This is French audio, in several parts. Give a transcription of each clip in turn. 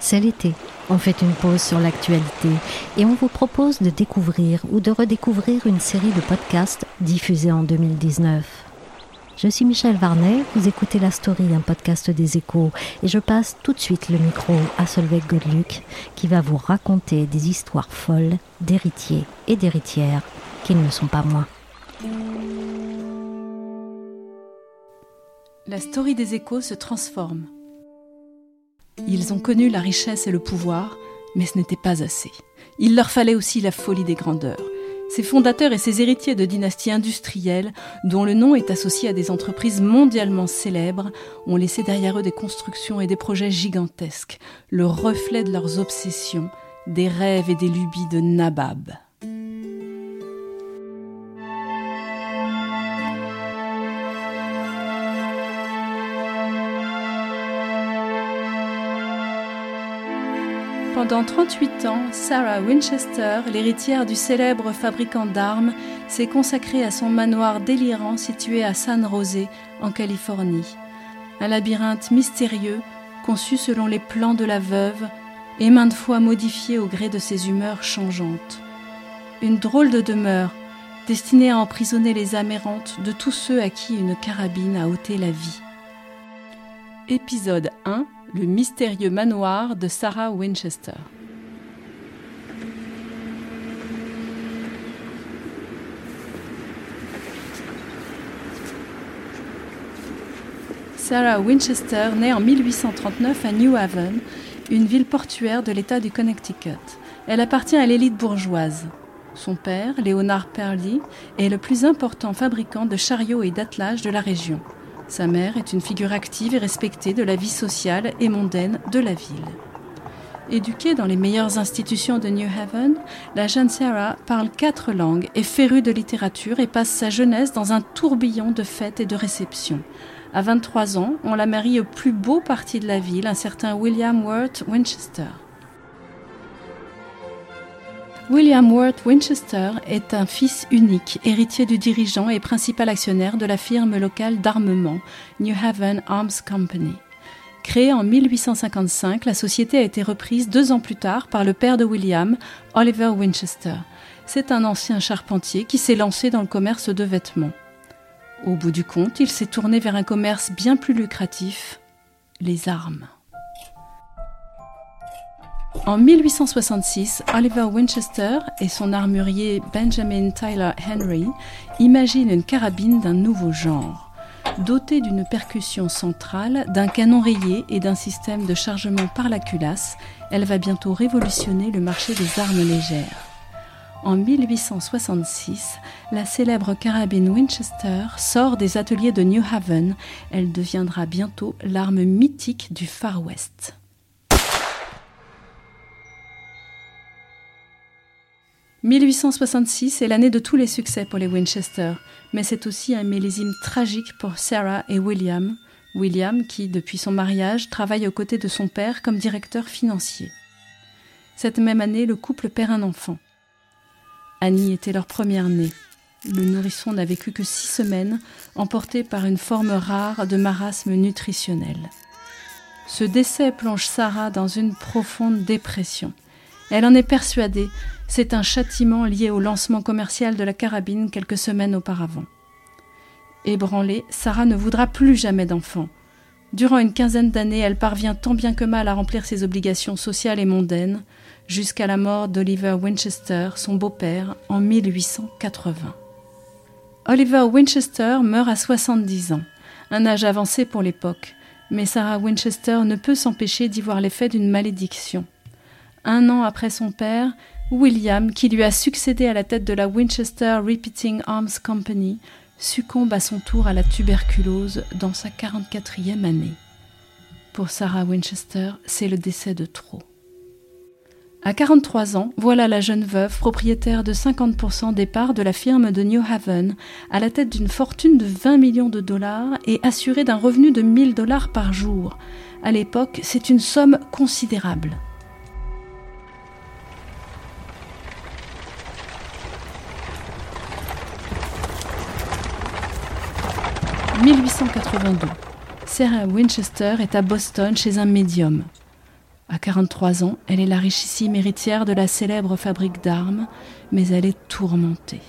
C'est l'été. On fait une pause sur l'actualité et on vous propose de découvrir ou de redécouvrir une série de podcasts diffusés en 2019. Je suis Michel Varnet, vous écoutez La Story, un podcast des échos, et je passe tout de suite le micro à Solveig Godluc, qui va vous raconter des histoires folles d'héritiers et d'héritières qui ne sont pas moins. La Story des échos se transforme. Ils ont connu la richesse et le pouvoir, mais ce n'était pas assez. Il leur fallait aussi la folie des grandeurs ces fondateurs et ces héritiers de dynasties industrielles, dont le nom est associé à des entreprises mondialement célèbres, ont laissé derrière eux des constructions et des projets gigantesques, le reflet de leurs obsessions, des rêves et des lubies de Nabab. Pendant 38 ans, Sarah Winchester, l'héritière du célèbre fabricant d'armes, s'est consacrée à son manoir délirant situé à San José, en Californie. Un labyrinthe mystérieux, conçu selon les plans de la veuve et maintes fois modifié au gré de ses humeurs changeantes. Une drôle de demeure, destinée à emprisonner les âmes errantes de tous ceux à qui une carabine a ôté la vie. Épisode 1 le mystérieux manoir de Sarah Winchester. Sarah Winchester naît en 1839 à New Haven, une ville portuaire de l'État du Connecticut. Elle appartient à l'élite bourgeoise. Son père, Leonard Perley, est le plus important fabricant de chariots et d'attelages de la région. Sa mère est une figure active et respectée de la vie sociale et mondaine de la ville. Éduquée dans les meilleures institutions de New Haven, la jeune Sarah parle quatre langues, est férue de littérature et passe sa jeunesse dans un tourbillon de fêtes et de réceptions. À 23 ans, on la marie au plus beau parti de la ville, un certain William Worth Winchester. William Worth Winchester est un fils unique, héritier du dirigeant et principal actionnaire de la firme locale d'armement New Haven Arms Company. Créée en 1855, la société a été reprise deux ans plus tard par le père de William, Oliver Winchester. C'est un ancien charpentier qui s'est lancé dans le commerce de vêtements. Au bout du compte, il s'est tourné vers un commerce bien plus lucratif, les armes. En 1866, Oliver Winchester et son armurier Benjamin Tyler Henry imaginent une carabine d'un nouveau genre. Dotée d'une percussion centrale, d'un canon rayé et d'un système de chargement par la culasse, elle va bientôt révolutionner le marché des armes légères. En 1866, la célèbre carabine Winchester sort des ateliers de New Haven. Elle deviendra bientôt l'arme mythique du Far West. 1866 est l'année de tous les succès pour les Winchester, mais c'est aussi un millésime tragique pour Sarah et William. William qui, depuis son mariage, travaille aux côtés de son père comme directeur financier. Cette même année, le couple perd un enfant. Annie était leur première née. Le nourrisson n'a vécu que six semaines, emporté par une forme rare de marasme nutritionnel. Ce décès plonge Sarah dans une profonde dépression. Elle en est persuadée, c'est un châtiment lié au lancement commercial de la carabine quelques semaines auparavant. Ébranlée, Sarah ne voudra plus jamais d'enfant. Durant une quinzaine d'années, elle parvient tant bien que mal à remplir ses obligations sociales et mondaines, jusqu'à la mort d'Oliver Winchester, son beau-père, en 1880. Oliver Winchester meurt à 70 ans, un âge avancé pour l'époque, mais Sarah Winchester ne peut s'empêcher d'y voir l'effet d'une malédiction. Un an après son père, William, qui lui a succédé à la tête de la Winchester Repeating Arms Company, succombe à son tour à la tuberculose dans sa 44e année. Pour Sarah Winchester, c'est le décès de trop. À 43 ans, voilà la jeune veuve propriétaire de 50% des parts de la firme de New Haven, à la tête d'une fortune de 20 millions de dollars et assurée d'un revenu de 1000 dollars par jour. À l'époque, c'est une somme considérable. « 1882. Sarah Winchester est à Boston chez un médium. À 43 ans, elle est la richissime héritière de la célèbre fabrique d'armes, mais elle est tourmentée,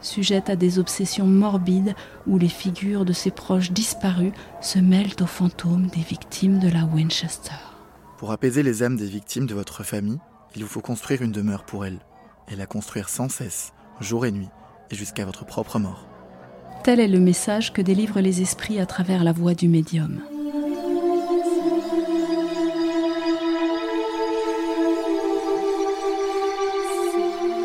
sujette à des obsessions morbides où les figures de ses proches disparus se mêlent aux fantômes des victimes de la Winchester. Pour apaiser les âmes des victimes de votre famille, il vous faut construire une demeure pour elles, et la construire sans cesse, jour et nuit, et jusqu'à votre propre mort. Tel est le message que délivrent les esprits à travers la voix du médium.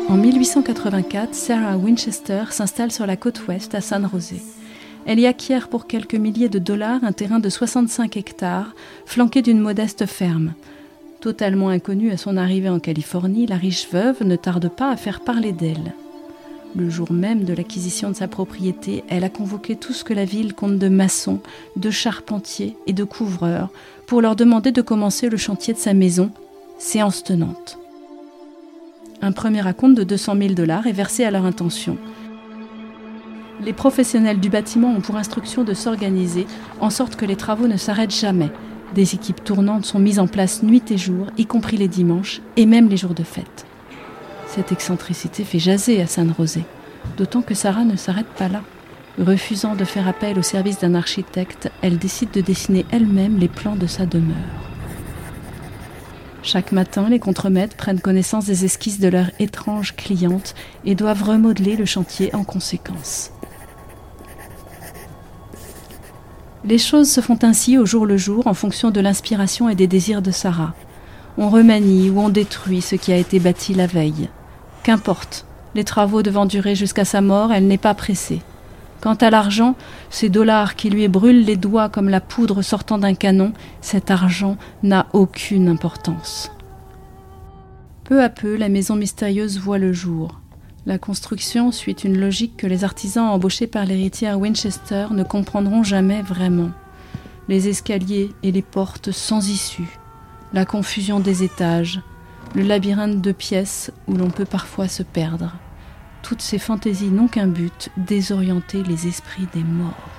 En 1884, Sarah Winchester s'installe sur la côte ouest à San José. Elle y acquiert pour quelques milliers de dollars un terrain de 65 hectares, flanqué d'une modeste ferme. Totalement inconnue à son arrivée en Californie, la riche veuve ne tarde pas à faire parler d'elle. Le jour même de l'acquisition de sa propriété, elle a convoqué tout ce que la ville compte de maçons, de charpentiers et de couvreurs pour leur demander de commencer le chantier de sa maison, séance tenante. Un premier acompte de 200 000 dollars est versé à leur intention. Les professionnels du bâtiment ont pour instruction de s'organiser en sorte que les travaux ne s'arrêtent jamais. Des équipes tournantes sont mises en place nuit et jour, y compris les dimanches et même les jours de fête. Cette excentricité fait jaser à San Rosé, d'autant que Sarah ne s'arrête pas là. Refusant de faire appel au service d'un architecte, elle décide de dessiner elle-même les plans de sa demeure. Chaque matin, les contremaîtres prennent connaissance des esquisses de leur étrange cliente et doivent remodeler le chantier en conséquence. Les choses se font ainsi au jour le jour en fonction de l'inspiration et des désirs de Sarah. On remanie ou on détruit ce qui a été bâti la veille. Qu'importe, les travaux devant durer jusqu'à sa mort, elle n'est pas pressée. Quant à l'argent, ces dollars qui lui brûlent les doigts comme la poudre sortant d'un canon, cet argent n'a aucune importance. Peu à peu, la maison mystérieuse voit le jour. La construction suit une logique que les artisans embauchés par l'héritière Winchester ne comprendront jamais vraiment. Les escaliers et les portes sans issue, la confusion des étages, le labyrinthe de pièces où l'on peut parfois se perdre toutes ces fantaisies n'ont qu'un but, désorienter les esprits des morts.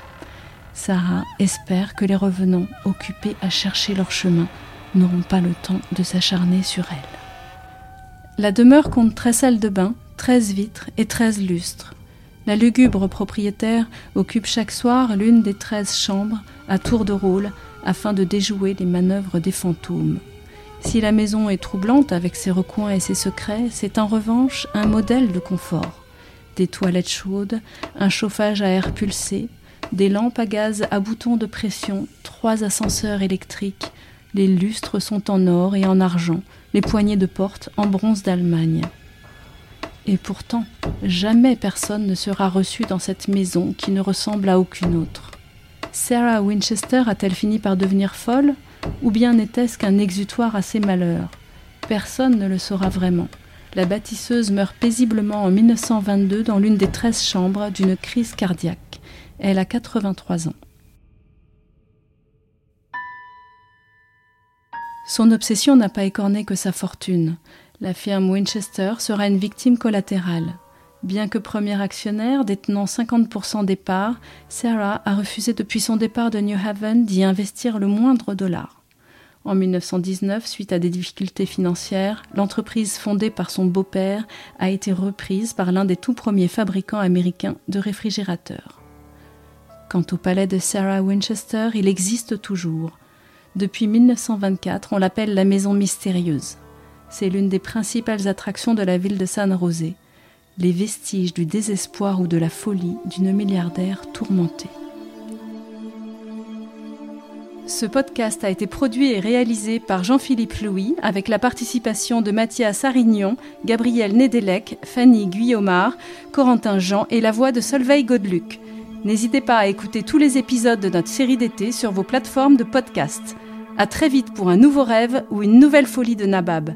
Sarah espère que les revenants, occupés à chercher leur chemin, n'auront pas le temps de s'acharner sur elle. La demeure compte 13 salles de bain, 13 vitres et 13 lustres. La lugubre propriétaire occupe chaque soir l'une des 13 chambres à tour de rôle afin de déjouer les manœuvres des fantômes. Si la maison est troublante avec ses recoins et ses secrets, c'est en revanche un modèle de confort. Des toilettes chaudes, un chauffage à air pulsé, des lampes à gaz à boutons de pression, trois ascenseurs électriques, les lustres sont en or et en argent, les poignées de porte en bronze d'Allemagne. Et pourtant, jamais personne ne sera reçu dans cette maison qui ne ressemble à aucune autre. Sarah Winchester a-t-elle fini par devenir folle? Ou bien n'était-ce qu'un exutoire à ses malheurs? Personne ne le saura vraiment. La bâtisseuse meurt paisiblement en 1922 dans l'une des treize chambres d'une crise cardiaque. Elle a 83 ans. Son obsession n'a pas écorné que sa fortune. La firme Winchester sera une victime collatérale. Bien que premier actionnaire détenant 50% des parts, Sarah a refusé depuis son départ de New Haven d'y investir le moindre dollar. En 1919, suite à des difficultés financières, l'entreprise fondée par son beau-père a été reprise par l'un des tout premiers fabricants américains de réfrigérateurs. Quant au palais de Sarah Winchester, il existe toujours. Depuis 1924, on l'appelle la Maison Mystérieuse. C'est l'une des principales attractions de la ville de San José les vestiges du désespoir ou de la folie d'une milliardaire tourmentée. Ce podcast a été produit et réalisé par Jean-Philippe Louis avec la participation de Mathias Arignon, Gabriel Nedelec, Fanny Guillaumard, Corentin Jean et la voix de Solveig Godeluc. N'hésitez pas à écouter tous les épisodes de notre série d'été sur vos plateformes de podcast. À très vite pour un nouveau rêve ou une nouvelle folie de Nabab.